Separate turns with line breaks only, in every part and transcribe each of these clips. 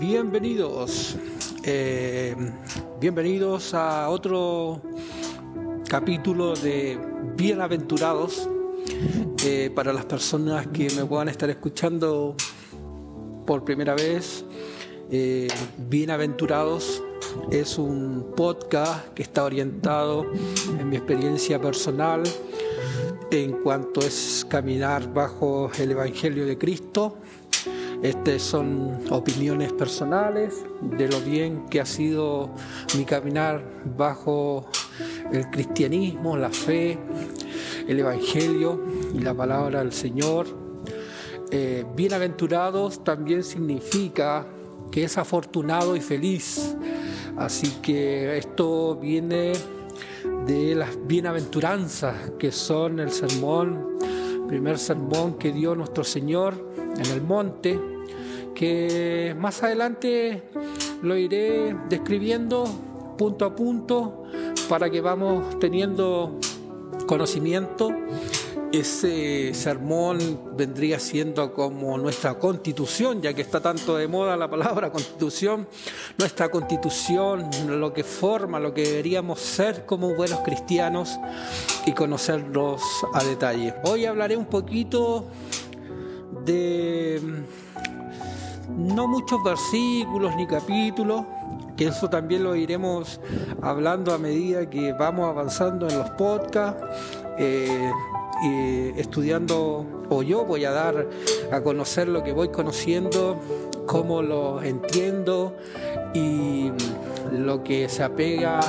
bienvenidos, eh, bienvenidos a otro capítulo de Bienaventurados. Eh, para las personas que me puedan estar escuchando por primera vez, eh, Bienaventurados es un podcast que está orientado en mi experiencia personal en cuanto es caminar bajo el Evangelio de Cristo estas son opiniones personales de lo bien que ha sido mi caminar bajo el cristianismo, la fe, el Evangelio y la palabra del Señor. Eh, bienaventurados también significa que es afortunado y feliz. Así que esto viene de las bienaventuranzas que son el sermón, primer sermón que dio nuestro Señor en el monte, que más adelante lo iré describiendo punto a punto para que vamos teniendo conocimiento. Ese sermón vendría siendo como nuestra constitución, ya que está tanto de moda la palabra constitución, nuestra constitución, lo que forma, lo que deberíamos ser como buenos cristianos y conocerlos a detalle. Hoy hablaré un poquito de mm, no muchos versículos ni capítulos, que eso también lo iremos hablando a medida que vamos avanzando en los podcasts. Eh, estudiando o yo voy a dar a conocer lo que voy conociendo, cómo lo entiendo y lo que se apega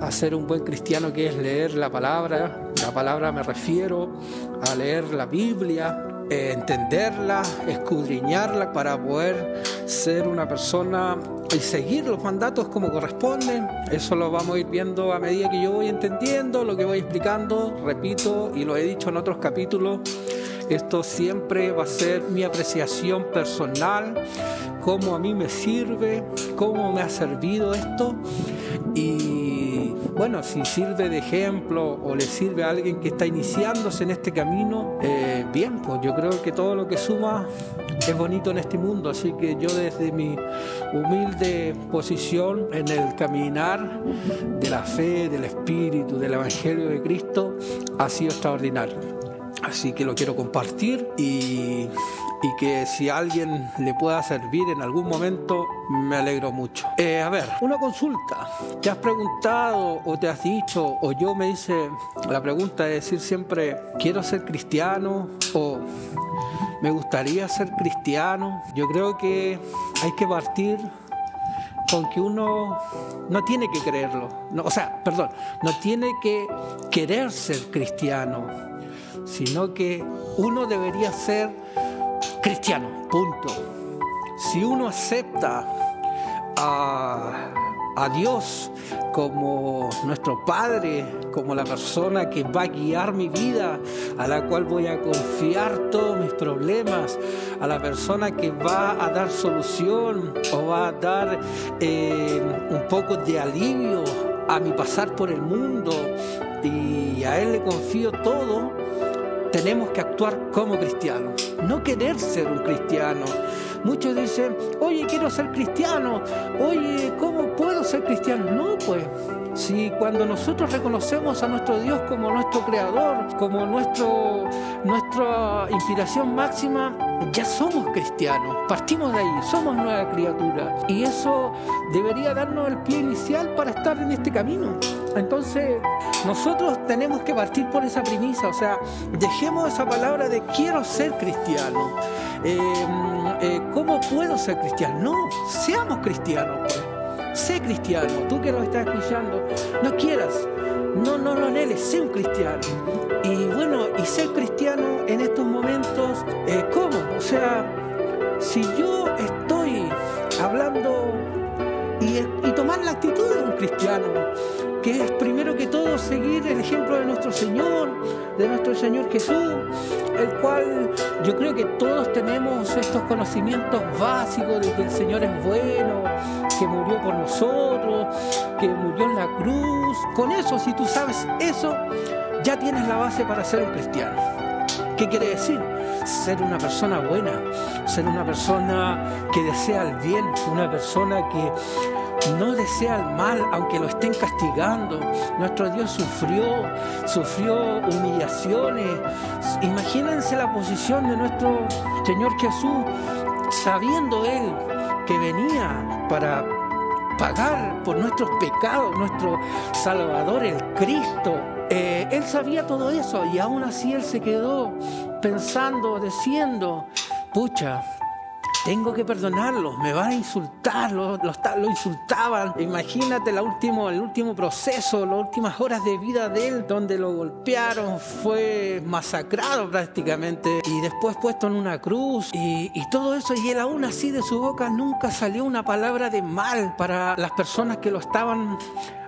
a ser un buen cristiano que es leer la palabra. La palabra me refiero a leer la Biblia, entenderla, escudriñarla para poder ser una persona y seguir los mandatos como corresponden. Eso lo vamos a ir viendo a medida que yo voy entendiendo, lo que voy explicando, repito, y lo he dicho en otros capítulos. Esto siempre va a ser mi apreciación personal, cómo a mí me sirve, cómo me ha servido esto. Y bueno, si sirve de ejemplo o le sirve a alguien que está iniciándose en este camino, eh, bien, pues yo creo que todo lo que suma es bonito en este mundo. Así que yo desde mi humilde posición en el caminar de la fe, del Espíritu, del Evangelio de Cristo, ha sido extraordinario. Así que lo quiero compartir y, que si alguien le pueda servir en algún momento, me alegro mucho. Eh, a ver, una consulta. ¿Te has preguntado o te has dicho, o yo me hice la pregunta de decir siempre, quiero ser cristiano o me gustaría ser cristiano? Yo creo que hay que partir con que uno no tiene que creerlo. o sea, perdón, no tiene que querer ser cristiano sino que uno debería ser cristiano, punto. Si uno acepta a, Dios como nuestro Padre, como la persona que va a guiar mi vida, a la cual voy a confiar todos mis problemas, a la persona que va a dar solución o va a dar eh, un poco de alivio a mi pasar por el mundo y a Él le confío todo, tenemos que actuar como cristianos, no querer ser un cristiano. Muchos dicen, oye, quiero ser cristiano, oye, ¿cómo ser cristiano? No, pues, si cuando nosotros reconocemos a nuestro Dios como nuestro creador, como nuestro, nuestra inspiración máxima, ya somos cristianos, partimos de ahí, somos nueva criatura. Y eso debería darnos el pie inicial para estar en este camino. Entonces, nosotros tenemos que partir por esa premisa, o sea, dejemos esa palabra de quiero ser cristiano. Eh, eh, ¿Cómo puedo ser cristiano? No, seamos cristianos. Pues. Sé cristiano, tú que lo estás escuchando, no quieras, no, no lo anheles, sé un cristiano. Y bueno, y ser cristiano en estos momentos, eh, ¿cómo? O sea, si yo estoy hablando y, y tomar la actitud de un cristiano, que es primero que todo seguir el ejemplo de nuestro Señor, de nuestro Señor Jesús, el cual yo creo que todos tenemos estos conocimientos básicos de que el Señor es bueno, que murió por nosotros, que murió en la cruz. Con eso, si tú sabes eso, ya tienes la base para ser un cristiano. ¿Qué quiere decir? ser una persona buena, ser una persona que desea el bien, una persona que no desea el mal, aunque lo estén castigando. Nuestro Dios sufrió, sufrió humillaciones. Imagínense la posición de nuestro Señor Jesús, sabiendo Él que venía para pagar por nuestros pecados, nuestro Salvador, el Cristo. Eh, él sabía todo eso y aún así Él se quedó pensando, diciendo, pucha, tengo que perdonarlo, me van a insultar, lo, insultaban. Imagínate el último, el último proceso, las últimas horas de vida de él, donde lo golpearon, fue masacrado prácticamente y después puesto en una cruz y, y todo eso. Y él aún así de su boca nunca salió una palabra de mal para las personas que lo estaban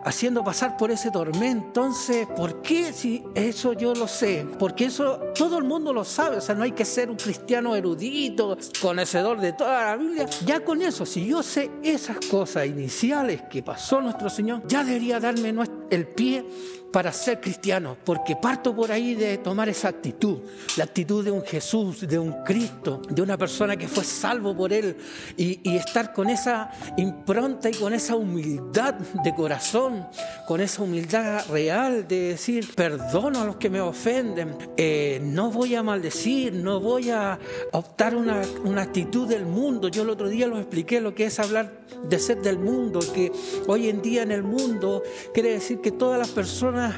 haciendo pasar por ese tormento. Entonces, ¿por qué si eso yo lo sé? Porque eso todo el mundo lo sabe. O sea, no hay que ser un cristiano erudito, conocedor de toda la Biblia. Ya con eso, si yo sé esas cosas iniciales que pasó nuestro Señor, ya debería darme el pie para ser cristiano, porque parto por ahí de tomar esa actitud, la actitud de un Jesús, de un Cristo, de una persona que fue salvo por Él y, estar con esa impronta y con esa humildad de corazón, con esa humildad real de decir, perdono a los que me ofenden, eh, no voy a maldecir, no voy a optar una, una actitud del mundo. Yo el otro día lo expliqué lo que es hablar de ser del mundo, que hoy en día en el mundo quiere decir que todas las personas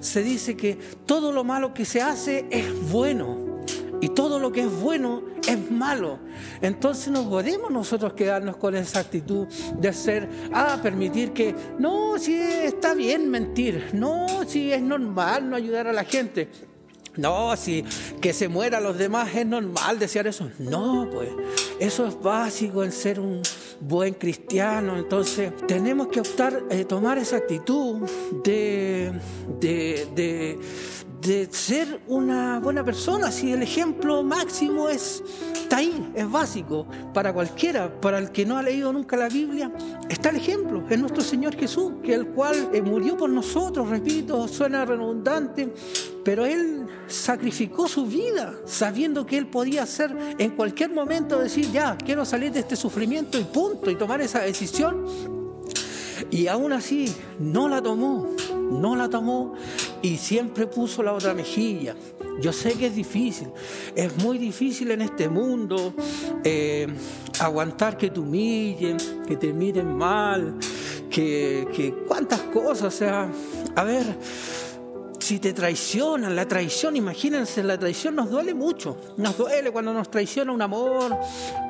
se dice que todo lo malo que se hace es bueno y todo lo que es bueno es malo. Entonces no podemos nosotros quedarnos con esa actitud de ser, ah, permitir que, no, si está bien mentir, no, si es normal no ayudar a la gente. No, si que se mueran los demás es normal desear eso. No, pues eso es básico en ser un buen cristiano. Entonces tenemos que optar, eh, tomar esa actitud de, de, de, ser una buena persona. Si el ejemplo máximo es, está ahí, es básico para cualquiera, para el que no ha leído nunca la Biblia, está el ejemplo, es nuestro Señor Jesús, que el cual eh, murió por nosotros, repito, suena redundante, pero Él sacrificó su vida sabiendo que Él podía hacer en cualquier momento decir, ya, quiero salir de este sufrimiento y punto, y tomar esa decisión. Y aún así no la tomó, no la tomó y siempre puso la otra mejilla. Yo sé que es difícil, es muy difícil en este mundo eh, aguantar que te humillen, que te miren mal, que, que cuántas cosas, o sea, a ver si te traicionan, la traición, imagínense, la traición nos duele mucho. Nos duele cuando nos traiciona un amor,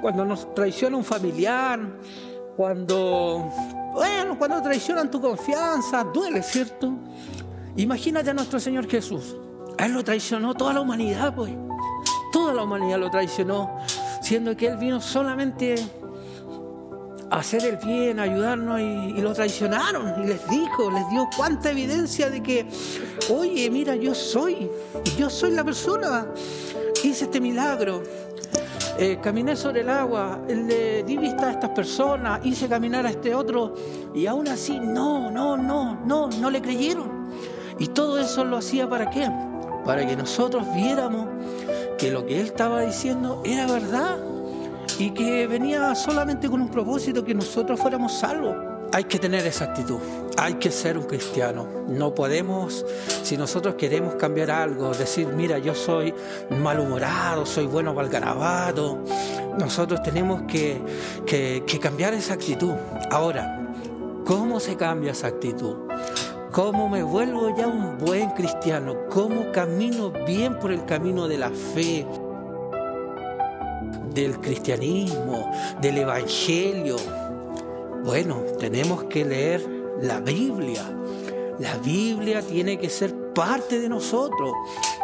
cuando nos traiciona un familiar, cuando, bueno, cuando traicionan tu confianza, duele, ¿cierto? Imagínate a nuestro Señor Jesús. Él lo traicionó toda la humanidad, pues. Toda la humanidad lo traicionó, siendo que Él vino solamente hacer el bien, ayudarnos y, lo traicionaron. Y les dijo, les dio cuánta evidencia de que, oye, mira, yo soy, yo soy la persona. Hice este milagro. Eh, caminé sobre el agua, le di vista a estas personas, hice caminar a este otro y aún así no, no, no, no, no le creyeron. Y todo eso lo hacía para qué? Para que nosotros viéramos que lo que él estaba diciendo era verdad y que venía solamente con un propósito que nosotros fuéramos salvos. Hay que tener esa actitud, hay que ser un cristiano. No podemos, si nosotros queremos cambiar algo, decir, mira, yo soy malhumorado, soy bueno para el garabato. Nosotros tenemos que, que, que cambiar esa actitud. Ahora, ¿cómo se cambia esa actitud? ¿Cómo me vuelvo ya un buen cristiano? ¿Cómo camino bien por el camino de la fe? Del cristianismo, del evangelio. Bueno, tenemos que leer la Biblia. La Biblia tiene que ser parte de nosotros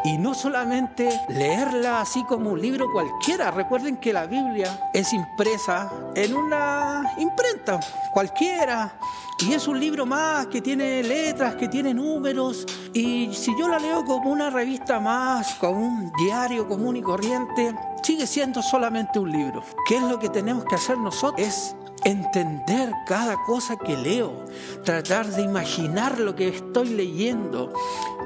y no solamente leerla así como un libro cualquiera. Recuerden que la Biblia es impresa en una imprenta cualquiera y es un libro más que tiene letras, que tiene números. Y si yo la leo como una revista más, como un diario común y corriente, sigue siendo solamente un libro. ¿Qué es lo que tenemos que hacer nosotros? Es entender cada cosa que leo, tratar de imaginar lo que estoy leyendo,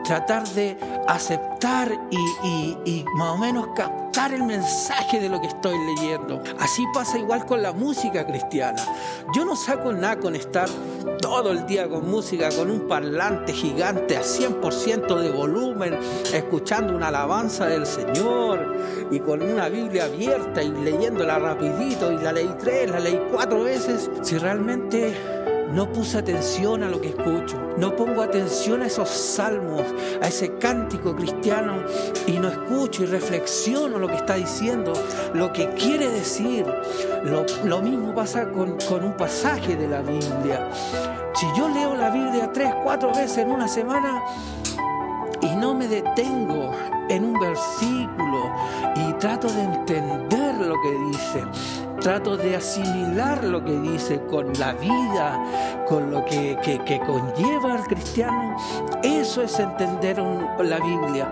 tratar de aceptar y, más o menos captar el mensaje de lo que estoy leyendo. Así pasa igual con la música cristiana. Yo no saco nada con estar todo el día con música, con un parlante gigante a 100% de volumen, escuchando una alabanza del Señor y con una Biblia abierta y leyéndola rapidito y la leí tres, la leí cuatro veces. Si realmente no puse atención a lo que escucho, no pongo atención a esos salmos, a ese cántico cristiano y no escucho y reflexiono lo que está diciendo, lo que quiere decir. Lo, mismo pasa con, con un pasaje de la Biblia. Si yo leo la Biblia tres, cuatro veces en una semana, y no me detengo en un versículo y trato de entender lo que dice, trato de asimilar lo que dice con la vida, con lo que, conlleva al cristiano, eso es entender la Biblia.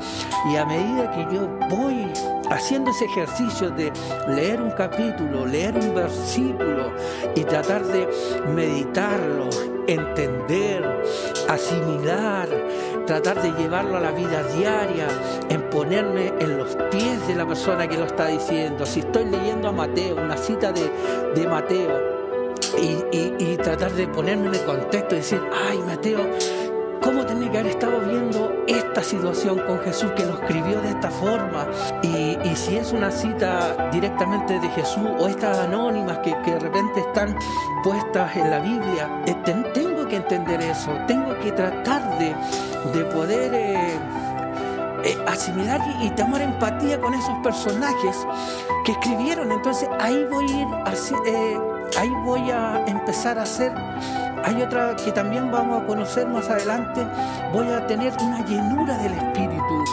Y a medida que yo voy haciendo ese ejercicio de leer un capítulo, leer un versículo y tratar de meditarlo, entender, asimilar, tratar de llevarlo a la vida diaria, en ponerme en los pies de la persona que lo está diciendo. Si estoy leyendo a Mateo, una cita de, Mateo, y, tratar de ponerme en el contexto y decir, ay Mateo, ¿cómo tenía que haber estado viendo esta situación con Jesús que lo escribió de esta forma? Y, si es una cita directamente de Jesús o estas anónimas que, de repente están puestas en la Biblia, eh, que entender eso, tengo que tratar de, de poder... Eh, eh, asimilar y, tomar empatía con esos personajes que escribieron. Entonces ahí voy a ir, eh, ahí voy a empezar a hacer. Hay otra que también vamos a conocer más adelante. Voy a tener una llenura del Espíritu.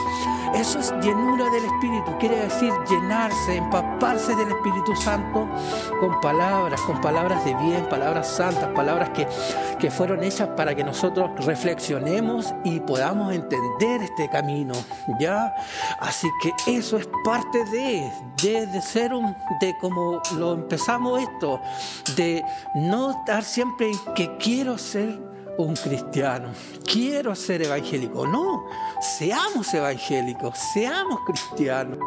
Eso es llenura del Espíritu, quiere decir llenarse, empaparse del Espíritu Santo con palabras, con palabras de bien, palabras santas, palabras que, que fueron hechas para que nosotros reflexionemos y podamos entender este camino, ¿ya? Así que eso es parte de, de, de ser un, de como lo empezamos esto, de no estar siempre en que quiero ser un cristiano, quiero ser evangélico. No, seamos evangélicos, seamos cristianos.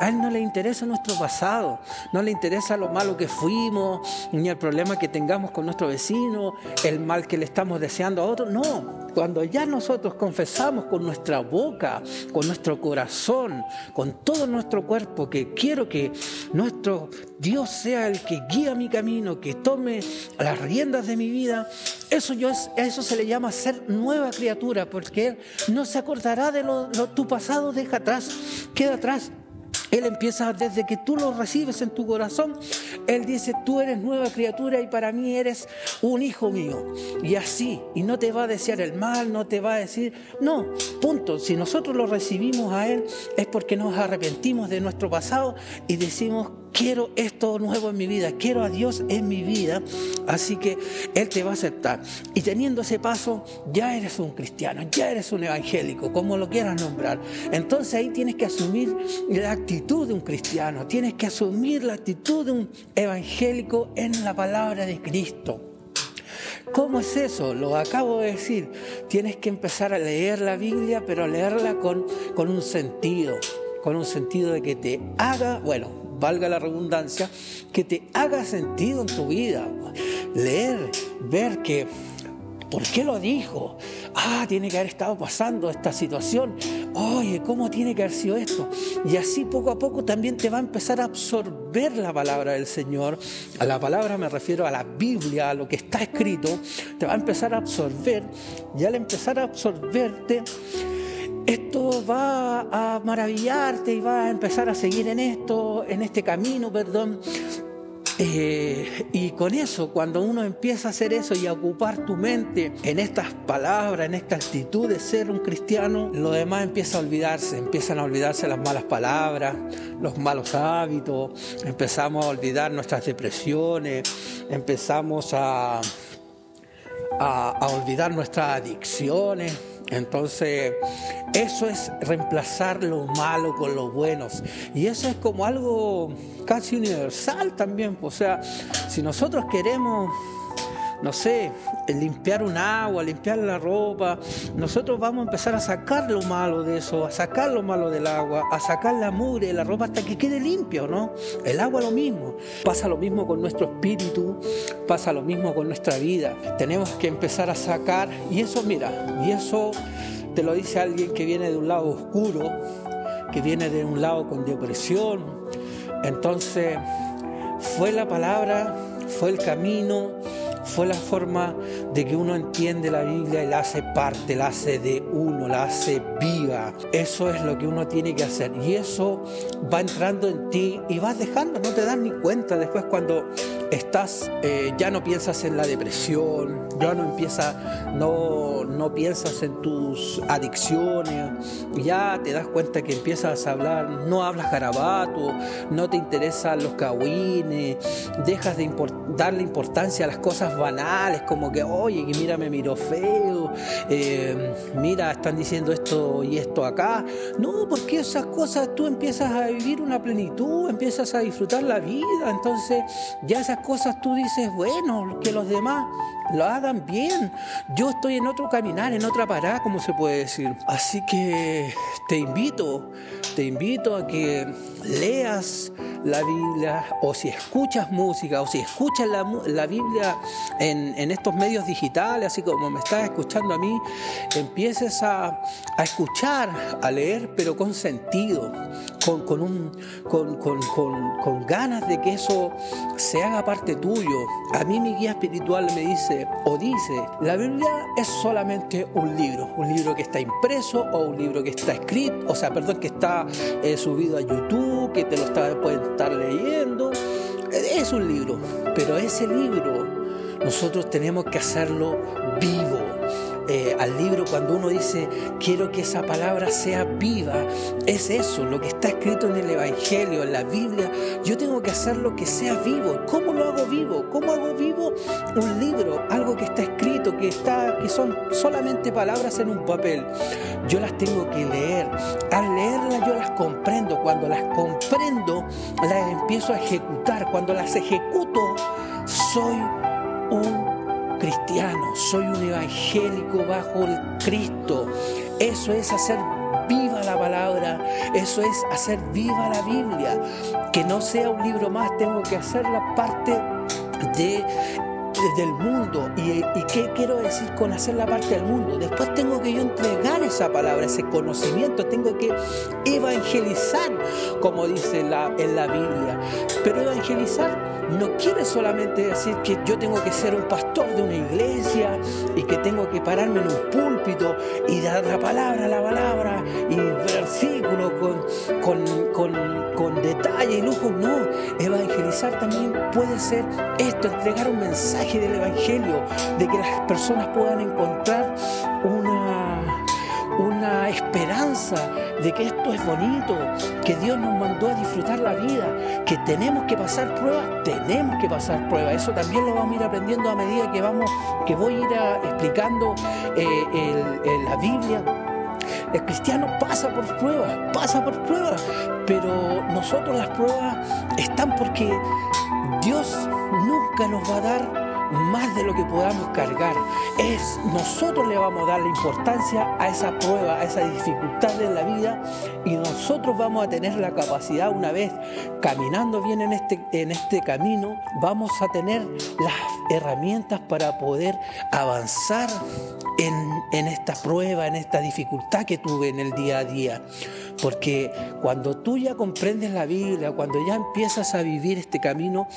A Él no le interesa nuestro pasado, no le interesa lo malo que fuimos, ni el problema que tengamos con nuestro vecino, el mal que le estamos deseando a otro. No, cuando ya nosotros confesamos con nuestra boca, con nuestro corazón, con todo nuestro cuerpo, que quiero que nuestro Dios sea el que guía mi camino, que tome las riendas de mi vida, eso, yo eso se le llama ser nueva criatura, porque Él no se acordará de lo, lo tu pasado, deja atrás, queda atrás. Él empieza desde que tú lo recibes en tu corazón. Él dice, tú eres nueva criatura y para mí eres un hijo mío. Y así, y no te va a desear el mal, no te va a decir, no, punto. Si nosotros lo recibimos a Él es porque nos arrepentimos de nuestro pasado y decimos, quiero esto nuevo en mi vida, quiero a Dios en mi vida, así que Él te va a aceptar. Y teniendo ese paso, ya eres un cristiano, ya eres un evangélico, como lo quieras nombrar. Entonces ahí tienes que asumir la actitud de un cristiano, tienes que asumir la actitud de un evangélico en la palabra de Cristo. ¿Cómo es eso? Lo acabo de decir. Tienes que empezar a leer la Biblia, pero leerla con, con un sentido, con un sentido de que te haga, bueno, valga la redundancia, que te haga sentido en tu vida. Leer, ver que, ¿por qué lo dijo? Ah, tiene que haber estado pasando esta situación. Oye, ¿cómo tiene que haber sido esto? Y así poco a poco también te va a empezar a absorber la palabra del Señor. A la palabra me refiero a la Biblia, a lo que está escrito. Te va a empezar a absorber. Y al empezar a absorberte, esto va a maravillarte y va a empezar a seguir en esto, en este camino, perdón. Eh, y con eso, cuando uno empieza a hacer eso y a ocupar tu mente en estas palabras, en esta actitud de ser un cristiano, lo demás empieza a olvidarse, empiezan a olvidarse las malas palabras, los malos hábitos, empezamos a olvidar nuestras depresiones, empezamos a, a olvidar nuestras adicciones entonces, eso es reemplazar lo malo con lo bueno. Y eso es como algo casi universal también. O sea, si nosotros queremos no sé, limpiar un agua, limpiar la ropa, nosotros vamos a empezar a sacar lo malo de eso, a sacar lo malo del agua, a sacar la mugre de la ropa hasta que quede limpio, ¿no? El agua lo mismo. Pasa lo mismo con nuestro espíritu, pasa lo mismo con nuestra vida. Tenemos que empezar a sacar, y eso, mira, y eso te lo dice alguien que viene de un lado oscuro, que viene de un lado con depresión. Entonces, fue la palabra, fue el camino, fue la forma de que uno entiende la Biblia y la hace parte, la hace de uno, la hace viva. Eso es lo que uno tiene que hacer. Y eso va entrando en ti y vas dejando, no te das ni cuenta después cuando estás, eh, ya no piensas en la depresión, ya no empieza, no, no piensas en tus adicciones, ya te das cuenta que empiezas a hablar, no hablas garabato, no te interesan los cagüines, dejas de darle importancia a las cosas banales, como que, oye, que mira, me miro feo, eh, mira, están diciendo esto y esto acá. No, porque esas cosas tú empiezas a vivir una plenitud, empiezas a disfrutar la vida, entonces ya esas cosas tú dices, bueno, que los demás lo hagan bien. Yo estoy en otro caminar, en otra parada, como se puede decir. Así que te invito, te invito a que leas la Biblia o si escuchas música o si escuchas la, Biblia en, estos medios digitales, así como me estás escuchando a mí, empieces a, escuchar, a leer, pero con sentido, con, con, un, con, con ganas de que eso se haga parte tuyo. A mí mi guía espiritual me dice, o dice, la Biblia es solamente un libro, un libro que está impreso o un libro que está escrito, o sea, perdón, que está eh, subido a YouTube, que te lo está, pueden estar leyendo. Es un libro, pero ese libro nosotros tenemos que hacerlo vivo eh, al libro cuando uno dice quiero que esa palabra sea viva, es eso, lo que está escrito en el Evangelio, en la Biblia. Yo tengo que hacer lo que sea vivo. ¿Cómo lo hago vivo? ¿Cómo hago vivo un libro? Algo que está escrito, que, está, que son solamente palabras en un papel. Yo las tengo que leer. Al leerlas yo las comprendo. Cuando las comprendo, las empiezo a ejecutar. Cuando las ejecuto, soy un cristiano, soy un evangélico bajo el Cristo. Eso es hacer viva la palabra, eso es hacer viva la Biblia. Que no sea un libro más, tengo que hacer la parte de del mundo. ¿Y, ¿Y, qué quiero decir con hacer la parte del mundo? Después tengo que yo entregar esa palabra, ese conocimiento, tengo que evangelizar, como dice en la Biblia. Pero evangelizar no quiere solamente decir que yo tengo que ser un pastor de una iglesia y que tengo que pararme en un púlpito y dar la palabra, la palabra y versículo con, con, con, con detalle y lujo. No, evangelizar también puede ser esto, entregar un mensaje del Evangelio, de que las personas puedan encontrar una una esperanza de que esto es bonito, que Dios nos mandó a disfrutar la vida, que tenemos que pasar pruebas, tenemos que pasar pruebas. Eso también lo vamos a ir aprendiendo a medida que vamos, que voy a ir explicando eh, la Biblia. El cristiano pasa por pruebas, pasa por pruebas, pero nosotros las pruebas están porque Dios nunca nos va a dar más de lo que podamos cargar. Es nosotros le vamos a dar la importancia a esa prueba, a esa dificultad en la vida y nosotros vamos a tener la capacidad una vez caminando bien en este, en este camino, vamos a tener las herramientas para poder avanzar en, en esta prueba, en esta dificultad que tuve en el día a día. Porque cuando tú ya comprendes la Biblia, cuando ya empiezas a vivir este camino,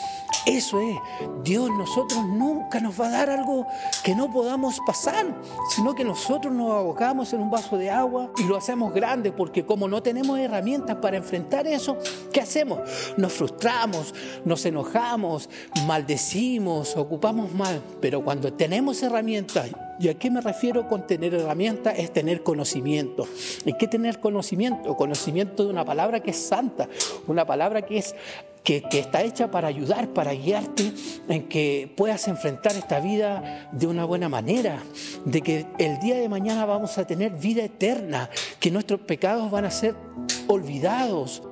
eso es, Dios nosotros nunca nos va a dar algo que no podamos pasar, sino que nosotros nos abocamos en un vaso de agua y lo hacemos grande, porque como no tenemos herramientas para enfrentar eso, ¿qué hacemos? Nos frustramos, nos enojamos, maldecimos, ocupamos mal, pero cuando tenemos herramientas, ¿Y a qué me refiero con tener herramientas? Es tener conocimiento. ¿Y qué tener conocimiento? Conocimiento de una palabra que es santa, una palabra que es que, que, está hecha para ayudar, para guiarte en que puedas enfrentar esta vida de una buena manera, de que el día de mañana vamos a tener vida eterna, que nuestros pecados van a ser olvidados.